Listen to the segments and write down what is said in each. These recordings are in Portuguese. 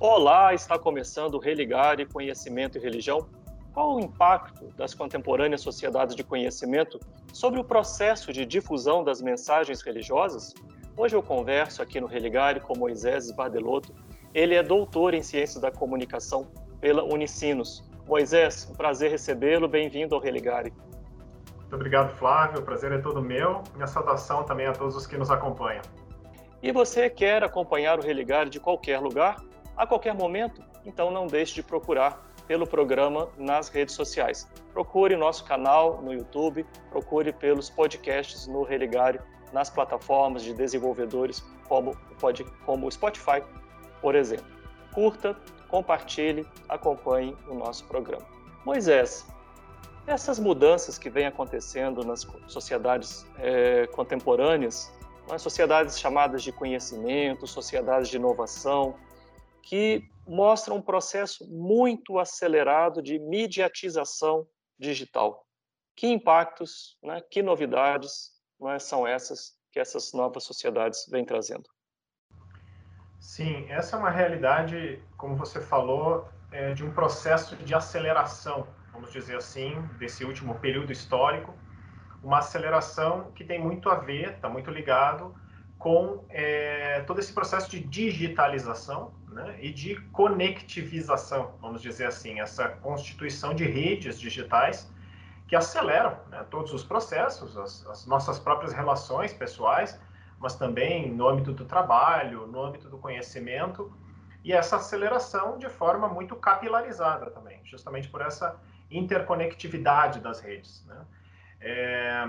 Olá, está começando o Religare Conhecimento e Religião. Qual o impacto das contemporâneas sociedades de conhecimento sobre o processo de difusão das mensagens religiosas? Hoje eu converso aqui no Religare com Moisés Bardelotto. Ele é doutor em Ciências da Comunicação pela Unicinos. Moisés, um prazer recebê-lo. Bem-vindo ao Religare. Muito obrigado, Flávio. O prazer é todo meu. Minha saudação também a todos os que nos acompanham. E você quer acompanhar o Religare de qualquer lugar? A qualquer momento, então não deixe de procurar pelo programa nas redes sociais. Procure nosso canal no YouTube, procure pelos podcasts no Religare, nas plataformas de desenvolvedores como, como o Spotify, por exemplo. Curta, compartilhe, acompanhe o nosso programa. Moisés, essas mudanças que vêm acontecendo nas sociedades é, contemporâneas, nas sociedades chamadas de conhecimento, sociedades de inovação, que mostra um processo muito acelerado de mediatização digital. Que impactos, né, que novidades né, são essas que essas novas sociedades vêm trazendo? Sim, essa é uma realidade, como você falou, é, de um processo de aceleração, vamos dizer assim, desse último período histórico, uma aceleração que tem muito a ver, está muito ligado com é, todo esse processo de digitalização né, e de conectivização, vamos dizer assim, essa constituição de redes digitais que aceleram né, todos os processos, as, as, nossas próprias relações pessoais, mas também no âmbito do trabalho, no âmbito do conhecimento, e essa aceleração de forma muito capilarizada também, justamente por essa interconectividade das redes. Né? É,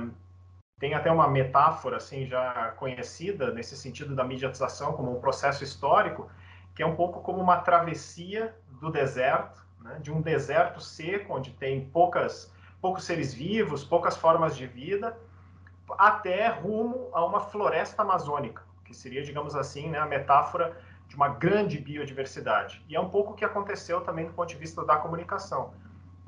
tem até uma metáfora assim já conhecida nesse sentido da mediatização como um processo histórico, que é um pouco como uma travessia do deserto, né? de um deserto seco onde tem poucas poucos seres vivos, poucas formas de vida, até rumo a uma floresta amazônica, que seria, digamos assim, né, a metáfora de uma grande biodiversidade. E é um pouco o que aconteceu também do ponto de vista da comunicação.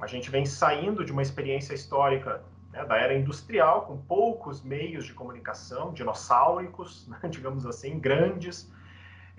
A gente vem saindo de uma experiência histórica né, da era industrial, com poucos meios de comunicação, dinossáuricos, né, digamos assim, grandes,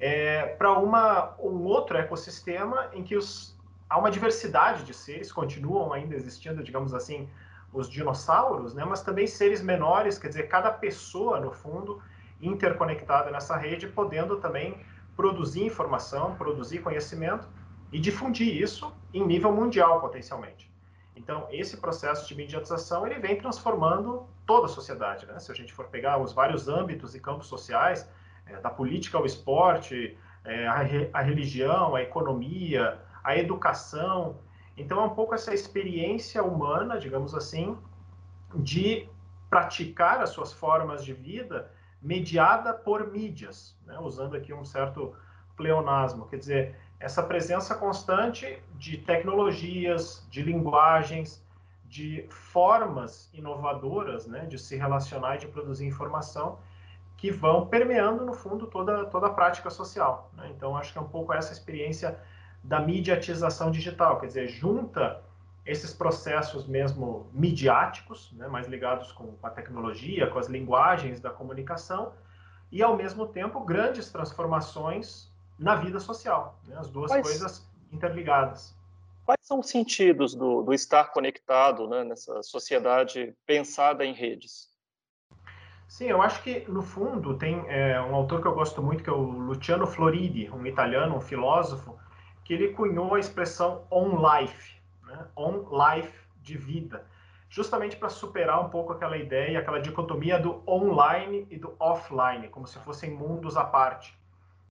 é, para um outro ecossistema em que os, há uma diversidade de seres, continuam ainda existindo, digamos assim, os dinossauros, né, mas também seres menores, quer dizer, cada pessoa, no fundo, interconectada nessa rede, podendo também produzir informação, produzir conhecimento e difundir isso em nível mundial, potencialmente. Então, esse processo de mediatização ele vem transformando toda a sociedade. Né? Se a gente for pegar os vários âmbitos e campos sociais, é, da política ao esporte, é, a, re, a religião, a economia, a educação. Então, é um pouco essa experiência humana, digamos assim, de praticar as suas formas de vida mediada por mídias, né? usando aqui um certo pleonasmo. Quer dizer, essa presença constante de tecnologias, de linguagens, de formas inovadoras né, de se relacionar e de produzir informação que vão permeando, no fundo, toda, toda a prática social. Né? Então, acho que é um pouco essa experiência da mediatização digital, quer dizer, junta esses processos mesmo midiáticos, né, mais ligados com a tecnologia, com as linguagens da comunicação, e, ao mesmo tempo, grandes transformações na vida social, né? as duas Quais... coisas interligadas. Quais são os sentidos do, do estar conectado né, nessa sociedade pensada em redes? Sim, eu acho que, no fundo, tem é, um autor que eu gosto muito, que é o Luciano Floridi, um italiano, um filósofo, que ele cunhou a expressão on life, né? on life de vida, justamente para superar um pouco aquela ideia, aquela dicotomia do online e do offline, como se fossem mundos à parte.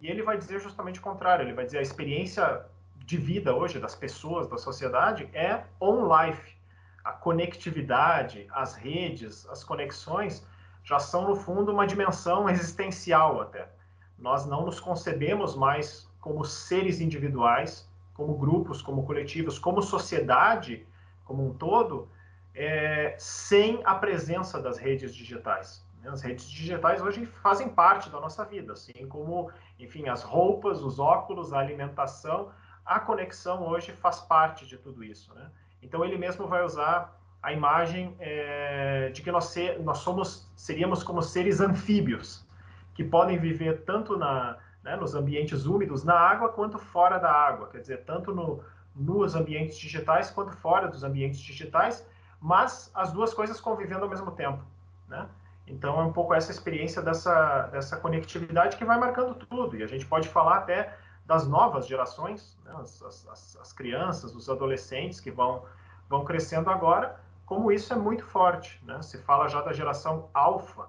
E ele vai dizer justamente o contrário, ele vai dizer a experiência de vida hoje das pessoas, da sociedade, é on-life. A conectividade, as redes, as conexões já são, no fundo, uma dimensão existencial até. Nós não nos concebemos mais como seres individuais, como grupos, como coletivos, como sociedade como um todo, é, sem a presença das redes digitais. As redes digitais hoje fazem parte da nossa vida, assim como, enfim, as roupas, os óculos, a alimentação, a conexão hoje faz parte de tudo isso, né? Então ele mesmo vai usar a imagem é, de que nós, ser, nós somos, seríamos como seres anfíbios, que podem viver tanto na, né, nos ambientes úmidos, na água quanto fora da água, quer dizer, tanto no, nos ambientes digitais quanto fora dos ambientes digitais, mas as duas coisas convivendo ao mesmo tempo, né? Então é um pouco essa experiência dessa, dessa conectividade que vai marcando tudo, e a gente pode falar até das novas gerações, né? as, as, as crianças, os adolescentes que vão, vão crescendo agora, como isso é muito forte, né? Se fala já da geração alfa,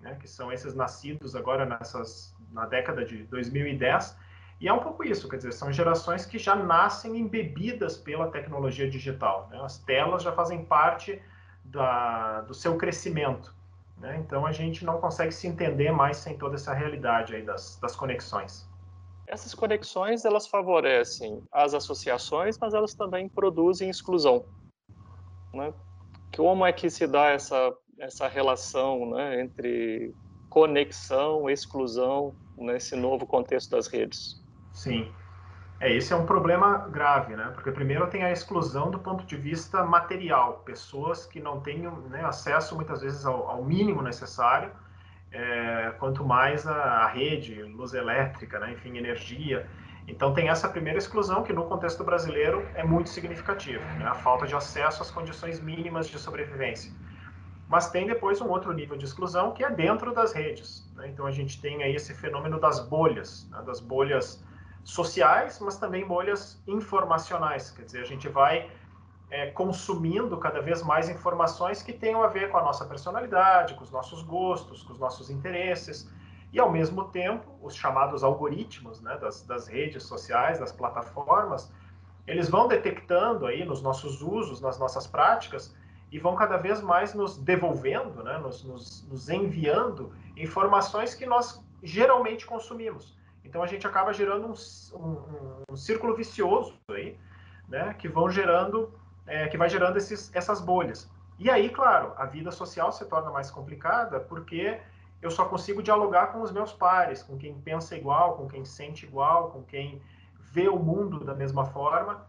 né? que são esses nascidos agora nessas, na década de 2010, e é um pouco isso, quer dizer, são gerações que já nascem embebidas pela tecnologia digital. Né? As telas já fazem parte da, do seu crescimento. Né? Então a gente não consegue se entender mais sem toda essa realidade aí das, das conexões. Essas conexões elas favorecem as associações, mas elas também produzem exclusão. Né? Como é que se dá essa essa relação né, entre conexão, exclusão nesse novo contexto das redes? Sim. É, esse é um problema grave, né? Porque primeiro tem a exclusão do ponto de vista material, pessoas que não têm né, acesso muitas vezes ao, ao mínimo necessário, é, quanto mais a, a, rede, luz elétrica, né, enfim, energia. Então tem essa primeira exclusão que no contexto brasileiro é muito significativa, né? a falta de acesso às condições mínimas de sobrevivência. Mas tem depois um outro nível de exclusão que é dentro das redes. Né? Então a gente tem aí esse fenômeno das bolhas, né? das bolhas sociais, mas também bolhas informacionais. Quer dizer, a gente vai é, consumindo cada vez mais informações que tenham a ver com a nossa personalidade, com os nossos gostos, com os nossos interesses. E, ao mesmo tempo, os chamados algoritmos né, das, das redes sociais, das plataformas, eles vão detectando aí nos nossos usos, nas nossas práticas, e vão cada vez mais nos devolvendo, né, nos, nos, nos enviando informações que nós geralmente consumimos. Então a gente acaba gerando um, um, um círculo vicioso aí, né, que vão gerando, é, que vai gerando esses, essas bolhas. E aí, claro, a vida social se torna mais complicada porque eu só consigo dialogar com os meus pares, com quem pensa igual, com quem sente igual, com quem vê o mundo da mesma forma.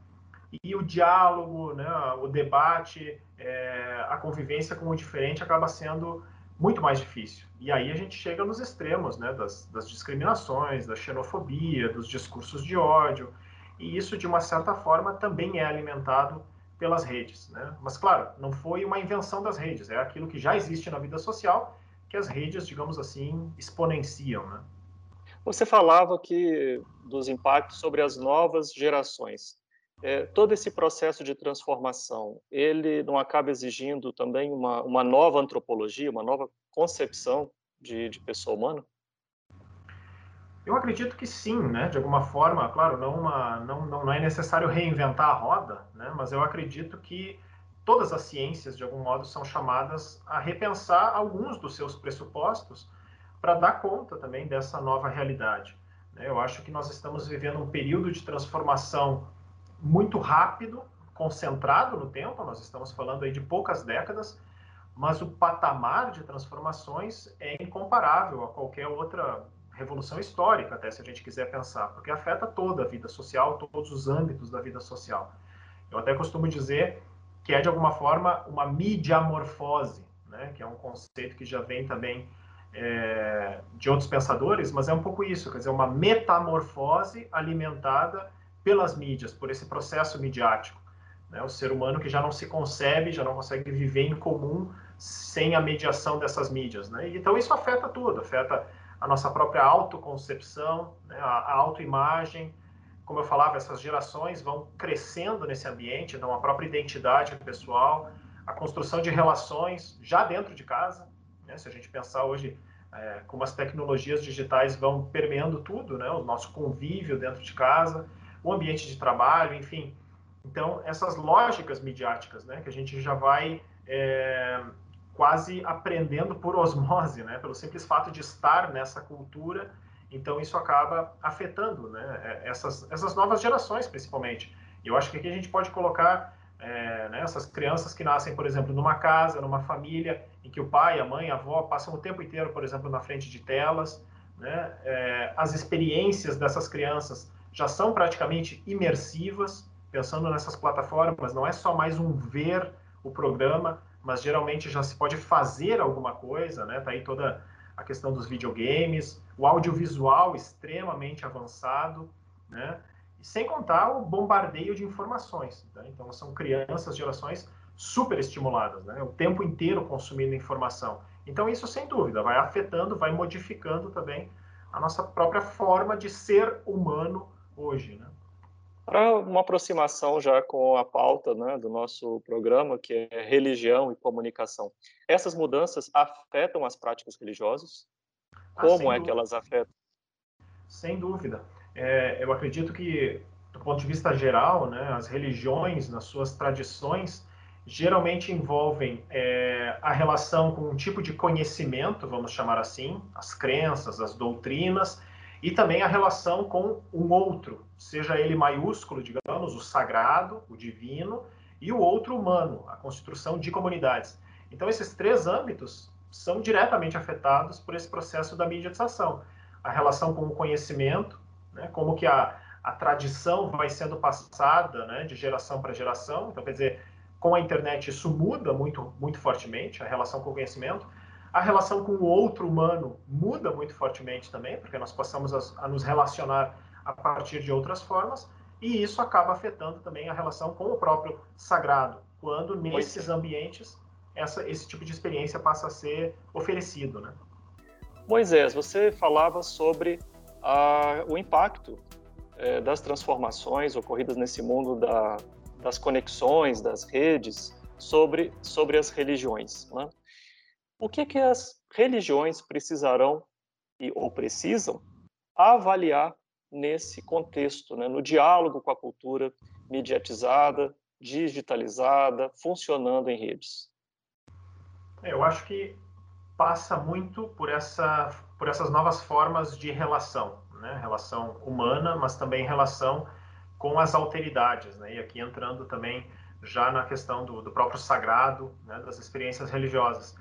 E o diálogo, né, o debate, é, a convivência com o diferente acaba sendo muito mais difícil. E aí a gente chega nos extremos, né, das, das discriminações, da xenofobia, dos discursos de ódio, e isso de uma certa forma também é alimentado pelas redes, né? Mas claro, não foi uma invenção das redes, é aquilo que já existe na vida social que as redes, digamos assim, exponenciam, né? Você falava que dos impactos sobre as novas gerações é, todo esse processo de transformação, ele não acaba exigindo também uma, uma nova antropologia, uma nova concepção de, de pessoa humana? Eu acredito que sim, né? De alguma forma, claro, não, uma, não, não é necessário reinventar a roda, né? Mas eu acredito que todas as ciências, de algum modo, são chamadas a repensar alguns dos seus pressupostos para dar conta também dessa nova realidade. Né? Eu acho que nós estamos vivendo um período de transformação muito rápido, concentrado no tempo, nós estamos falando aí de poucas décadas, mas o patamar de transformações é incomparável a qualquer outra revolução histórica, até se a gente quiser pensar, porque afeta toda a vida social, todos os âmbitos da vida social. Eu até costumo dizer que é de alguma forma uma mediamorfose, né, que é um conceito que já vem também é, de outros pensadores, mas é um pouco isso, quer dizer, uma metamorfose alimentada pelas mídias, por esse processo midiático. Né? O ser humano que já não se concebe, já não consegue viver em comum sem a mediação dessas mídias. Né? Então isso afeta tudo, afeta a nossa própria autoconcepção, né? a, autoimagem. Como eu falava, essas gerações vão crescendo nesse ambiente, dão a própria identidade pessoal, a construção de relações já dentro de casa. Né? Se a gente pensar hoje é, como as tecnologias digitais vão permeando tudo, né? o nosso convívio dentro de casa, o ambiente de trabalho, enfim. Então, essas lógicas midiáticas, né, que a gente já vai é, quase aprendendo por osmose, né, pelo simples fato de estar nessa cultura, então isso acaba afetando né, é, essas, essas novas gerações, principalmente. E eu acho que aqui a gente pode colocar é, né, essas crianças que nascem, por exemplo, numa casa, numa família, em que o pai, a mãe, a avó passam o tempo inteiro, por exemplo, na frente de telas, né, é, as experiências dessas crianças já são praticamente imersivas, pensando nessas plataformas, não é só mais um ver o programa, mas geralmente já se pode fazer alguma coisa, né? Tá aí toda a questão dos videogames, o audiovisual extremamente avançado, né? sem contar o bombardeio de informações. Né? Então, são crianças, gerações super estimuladas, né? o tempo inteiro consumindo informação. Então, isso, sem dúvida, vai afetando, vai modificando também a nossa própria forma de ser humano hoje. Né? Para uma aproximação já com a pauta né, do nosso programa, que é religião e comunicação, essas mudanças afetam as práticas religiosas? Ah, Como ah, é dúvida. que elas afetam? Sem dúvida. É, eu acredito que, do ponto de vista geral, né, as religiões, nas suas tradições, geralmente envolvem é, a relação com um tipo de conhecimento, vamos chamar assim, as crenças, as doutrinas, e também a relação com um outro, seja ele maiúsculo, digamos, o sagrado, o divino, e o outro humano, a construção de comunidades. Então, esses três âmbitos são diretamente afetados por esse processo da mediatização. A relação com o conhecimento, né, como que a, a tradição vai sendo passada né, de geração para geração. Então, quer dizer, com a internet isso muda muito, muito fortemente, a relação com o conhecimento. A relação com o outro humano muda muito fortemente também, porque nós passamos a, a nos relacionar a partir de outras formas, e isso acaba afetando também a relação com o próprio sagrado, quando nesses ambientes essa, esse tipo de experiência passa a ser oferecido. Né? Moisés, você falava sobre a, o impacto é, das transformações ocorridas nesse mundo da, das conexões, das redes, sobre, sobre as religiões. Né? O que, que as religiões precisarão e, ou precisam avaliar nesse contexto, né? no diálogo com a cultura mediatizada, digitalizada, funcionando em redes? É, eu acho que passa muito por essa por essas novas formas de relação, né? relação humana, mas também relação com as alteridades, né? e aqui entrando também já na questão do, do próprio sagrado, né? das experiências religiosas.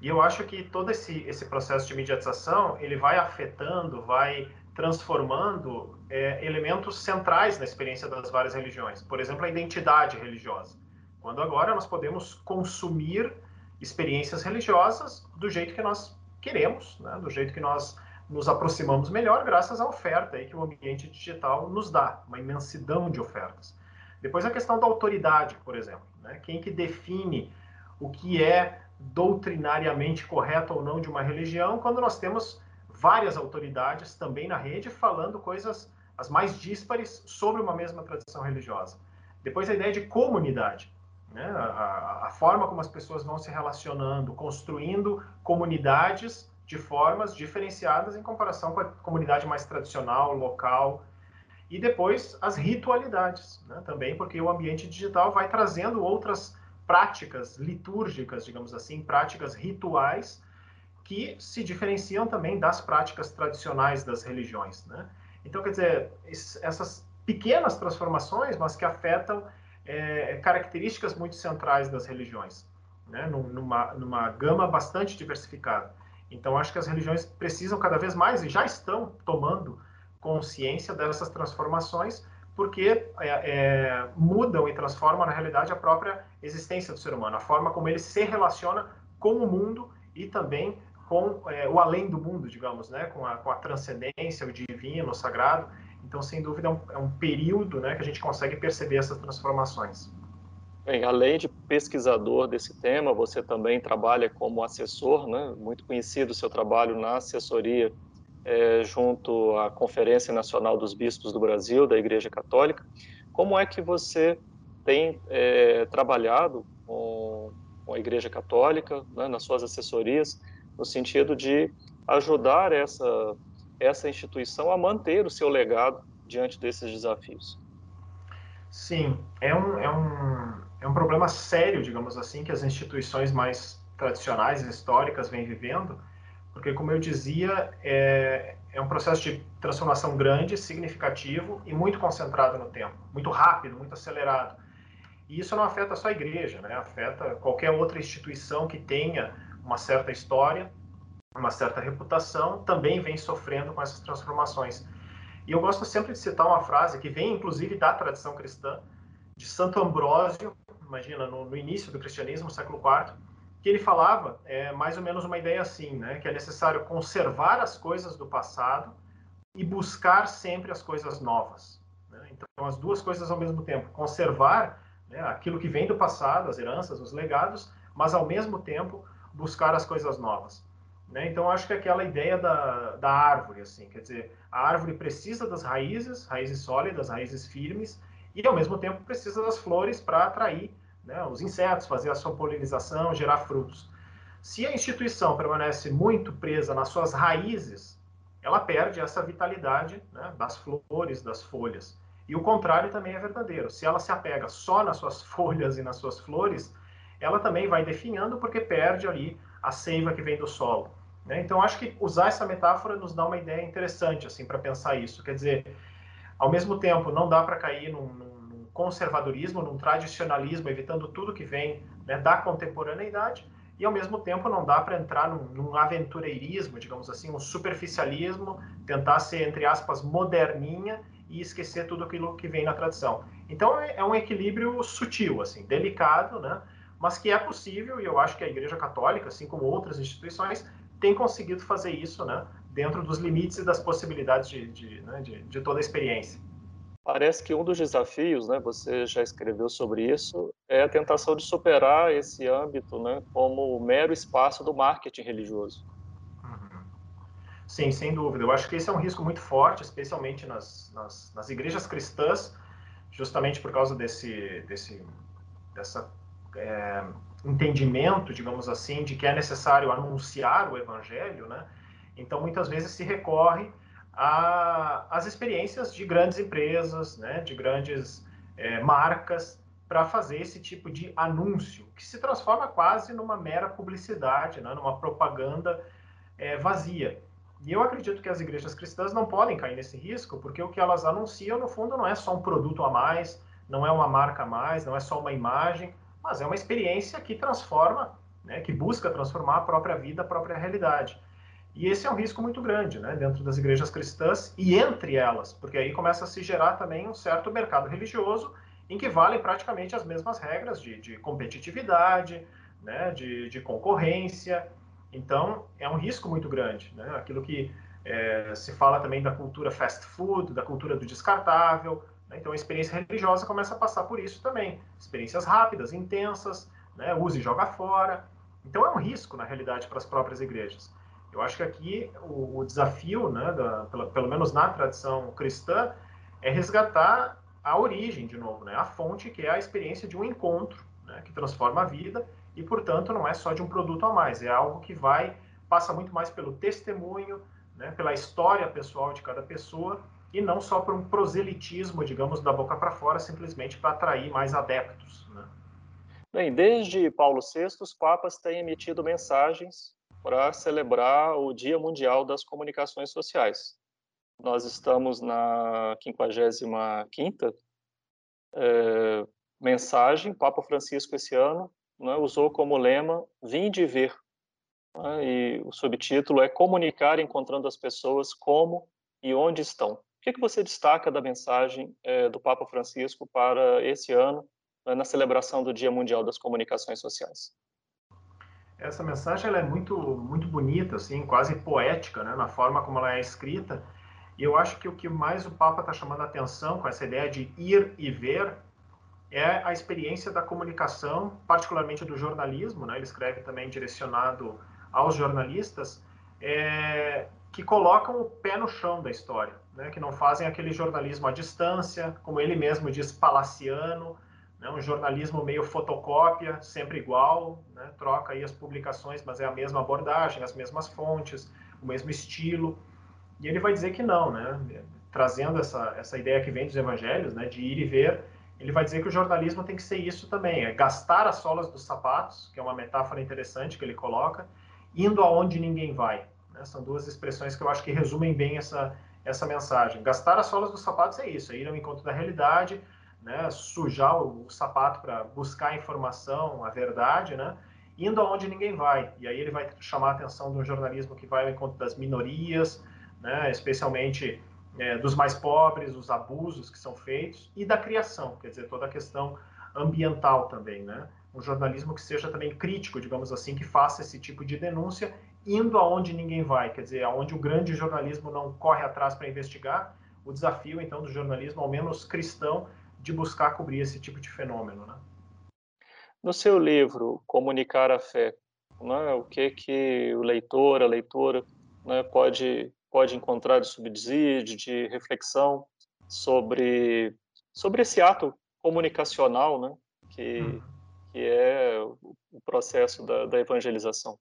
E eu acho que todo esse, esse processo de mediatização, ele vai afetando, vai transformando é, elementos centrais na experiência das várias religiões. Por exemplo, a identidade religiosa. Quando agora nós podemos consumir experiências religiosas do jeito que nós queremos, né? do jeito que nós nos aproximamos melhor, graças à oferta aí que o ambiente digital nos dá, uma imensidão de ofertas. Depois a questão da autoridade, por exemplo, né? quem que define o que é doutrinariamente correto ou não de uma religião, quando nós temos várias autoridades também na rede falando coisas as mais díspares sobre uma mesma tradição religiosa. Depois a ideia de comunidade, né? a, a, forma como as pessoas vão se relacionando, construindo comunidades de formas diferenciadas em comparação com a comunidade mais tradicional, local. E depois as ritualidades, né? também porque o ambiente digital vai trazendo outras práticas litúrgicas, digamos assim, práticas rituais que se diferenciam também das práticas tradicionais das religiões. Né? Então, quer dizer, essas pequenas transformações, mas que afetam é, características muito centrais das religiões, né? numa, numa gama bastante diversificada. Então, acho que as religiões precisam cada vez mais e já estão tomando consciência dessas transformações, porque é, é, mudam e transformam, na realidade, a própria existência do ser humano, a forma como ele se relaciona com o mundo e também com é, o além do mundo, digamos, né? com, a, com a transcendência, o divino, o sagrado. Então, sem dúvida, é um, é um período né, que a gente consegue perceber essas transformações. Bem, além de pesquisador desse tema, você também trabalha como assessor, né? muito conhecido o seu trabalho na assessoria é, junto à Conferência Nacional dos Bispos do Brasil, da Igreja Católica. Como é que você tem é, trabalhado com, com, a Igreja Católica né, nas suas assessorias, no sentido de ajudar essa essa instituição a manter o seu legado diante desses desafios. Sim, é um, é um, é um problema sério, digamos assim, que as instituições mais tradicionais históricas vêm vivendo, porque, como eu dizia, é, é um processo de transformação grande, significativo e muito concentrado no tempo, muito rápido, muito acelerado. E isso não afeta só a igreja, né? afeta qualquer outra instituição que tenha uma certa história uma certa reputação, também vem sofrendo com essas transformações. E eu gosto sempre de citar uma frase que vem, inclusive, da tradição cristã, de Santo Ambrósio, imagina, no, no início do cristianismo, século IV, que ele falava é mais ou menos uma ideia assim, né? Que é necessário conservar as coisas do passado e buscar sempre as coisas novas. Né? Então, as duas coisas ao mesmo tempo. Conservar né, aquilo que vem do passado, as heranças, os legados, mas ao mesmo tempo buscar as coisas novas. Né? Então, acho que é aquela ideia da, da árvore, assim, quer dizer, a árvore precisa das raízes, raízes sólidas, raízes firmes, e ao mesmo tempo precisa das flores para atrair né, os insetos, fazer a sua polinização, gerar frutos. Se a instituição permanece muito presa nas suas raízes, ela perde essa vitalidade né, das flores, das folhas. E o contrário também é verdadeiro. Se ela se apega só nas suas folhas e nas suas flores, ela também vai definhando porque perde ali a seiva que vem do solo. Né? Então, acho que usar essa metáfora nos dá uma ideia interessante assim para pensar isso. Quer dizer, ao mesmo tempo, não dá para cair num, num, conservadorismo, num tradicionalismo, evitando tudo que vem né, da contemporaneidade, e ao mesmo tempo não dá para entrar num, num, aventureirismo, digamos assim, um superficialismo, tentar ser, entre aspas, moderninha e esquecer tudo aquilo que vem na tradição. Então é, é um equilíbrio sutil, assim, delicado, né? mas que é possível, e eu acho que a Igreja Católica, assim como outras instituições, tem conseguido fazer isso né, dentro dos limites e das possibilidades de, de, né, de, de toda a experiência. Parece que um dos desafios, né, você já escreveu sobre isso, é a tentação de superar esse âmbito né, como mero espaço do marketing religioso. Uhum. Sim, sem dúvida. Eu acho que esse é um risco muito forte, especialmente nas, nas, nas igrejas cristãs, justamente por causa desse, desse dessa é, entendimento, digamos assim, de que é necessário anunciar o evangelho, né? Então, muitas vezes se recorre às experiências de grandes empresas, né, de grandes é, marcas, para fazer esse tipo de anúncio, que se transforma quase numa mera publicidade, né, numa propaganda é, vazia. E eu acredito que as igrejas cristãs não podem cair nesse risco, porque o que elas anunciam, no fundo, não é só um produto a mais, não é uma marca a mais, não é só uma imagem, mas é uma experiência que transforma, né, que busca transformar a própria vida, a própria realidade. E esse é um risco muito grande, né, dentro das igrejas cristãs e entre elas, porque aí começa a se gerar também um certo mercado religioso em que valem praticamente as mesmas regras de, de competitividade, né, de, de, concorrência. Então, é um risco muito grande, né, aquilo que é, se fala também da cultura fast food, da cultura do descartável, né? Então, a experiência religiosa começa a passar por isso também. Experiências rápidas, intensas, né? use e joga fora. Então, é um risco, na realidade, para as próprias igrejas. Eu acho que aqui o, o desafio, né, da, pelo, pelo menos na tradição cristã, é resgatar a origem, de novo, né, a fonte, que é a experiência de um encontro, né, que transforma a vida e, portanto, não é só de um produto a mais, é algo que vai, passa muito mais pelo testemunho, né, pela história pessoal de cada pessoa e não só por um proselitismo, digamos, da boca para fora, simplesmente para atrair mais adeptos. Né? Bem, desde Paulo VI, os papas têm emitido mensagens para celebrar o Dia Mundial das Comunicações Sociais. Nós estamos na 55ª é, mensagem, Papa Francisco esse ano né, usou como lema Vinde e ver. Né, e o subtítulo é Comunicar encontrando as pessoas como e onde estão que, que você destaca da mensagem é, do Papa Francisco para esse ano, né, na celebração do Dia Mundial das Comunicações Sociais? Essa mensagem ela é muito, muito bonita, assim, quase poética, né, na forma como ela é escrita. E eu acho que o que mais o Papa está chamando a atenção com essa ideia de ir e ver é a experiência da comunicação, particularmente do jornalismo. Né? Ele escreve também direcionado aos jornalistas, é, que colocam o pé no chão da história, né? que não fazem aquele jornalismo à distância, como ele mesmo diz, palaciano, né? um jornalismo meio fotocópia, sempre igual, né? troca aí as publicações, mas é a mesma abordagem, as mesmas fontes, o mesmo estilo. E ele vai dizer que não, né? trazendo essa, essa ideia que vem dos evangelhos, né? de ir e ver, ele vai dizer que o jornalismo tem que ser isso também, é gastar as solas dos sapatos, que é uma metáfora interessante que ele coloca, indo aonde ninguém vai. Né? São duas expressões que eu acho que resumem bem essa, essa mensagem. Gastar as solas dos sapatos é isso, é ir ao encontro da realidade, né? sujar o, sapato para buscar informação, a verdade, né? indo aonde ninguém vai. E aí ele vai chamar a atenção de um jornalismo que vai ao encontro das minorias, né? especialmente é, dos mais pobres, os abusos que são feitos, e da criação, quer dizer, toda a questão ambiental também, né? um jornalismo que seja também crítico, digamos assim, que faça esse tipo de denúncia, indo aonde ninguém vai, quer dizer, aonde o grande jornalismo não corre atrás para investigar, o desafio então do jornalismo, ao menos cristão, de buscar cobrir esse tipo de fenômeno, né? No seu livro Comunicar a Fé, né, o que que o leitor, a leitora, né, pode pode encontrar de subsídio, de reflexão sobre sobre esse ato comunicacional, né, que hum. que é o processo da, da evangelização.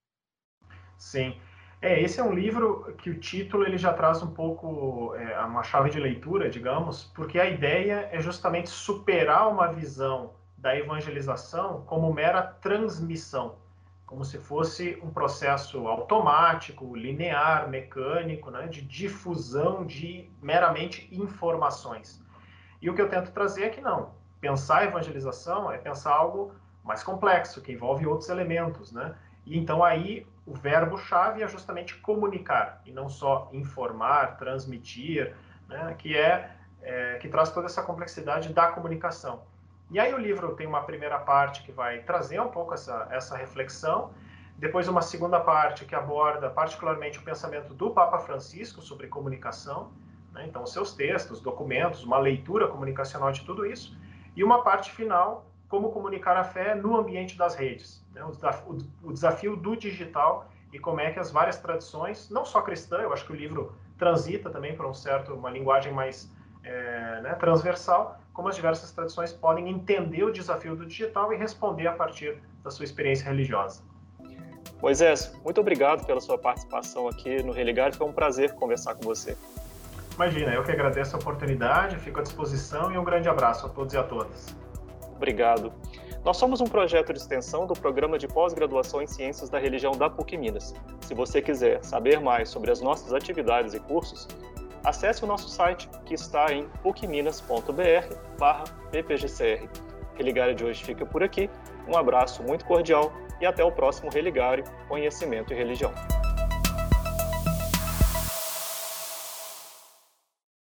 Sim. É, esse é um livro que o título ele já traz um pouco é, uma chave de leitura, digamos, porque a ideia é justamente superar uma visão da evangelização como mera transmissão, como se fosse um processo automático, linear, mecânico, né, de difusão de meramente informações. E o que eu tento trazer é que não. Pensar evangelização é pensar algo mais complexo, que envolve outros elementos, né? E então aí o verbo-chave é justamente comunicar e não só informar, transmitir, né? que é, é que traz toda essa complexidade da comunicação. E aí o livro tem uma primeira parte que vai trazer um pouco essa, essa reflexão, depois uma segunda parte que aborda particularmente o pensamento do Papa Francisco sobre comunicação, né? então seus textos, documentos, uma leitura comunicacional de tudo isso, e uma parte final como comunicar a fé no ambiente das redes, né? o, desafio, o desafio do digital e como é que as várias tradições, não só cristã, eu acho que o livro transita também para um certo uma linguagem mais é, né, transversal, como as diversas tradições podem entender o desafio do digital e responder a partir da sua experiência religiosa. Moisés, muito obrigado pela sua participação aqui no Religar, foi um prazer conversar com você. Imagina, eu que agradeço a oportunidade, fico à disposição e um grande abraço a todos e a todas. Obrigado. Nós somos um projeto de extensão do programa de pós-graduação em Ciências da Religião da PUC Minas. Se você quiser saber mais sobre as nossas atividades e cursos, acesse o nosso site que está em pucminas.br/ppgcr. Religário de hoje fica por aqui. Um abraço muito cordial e até o próximo Religário Conhecimento e Religião.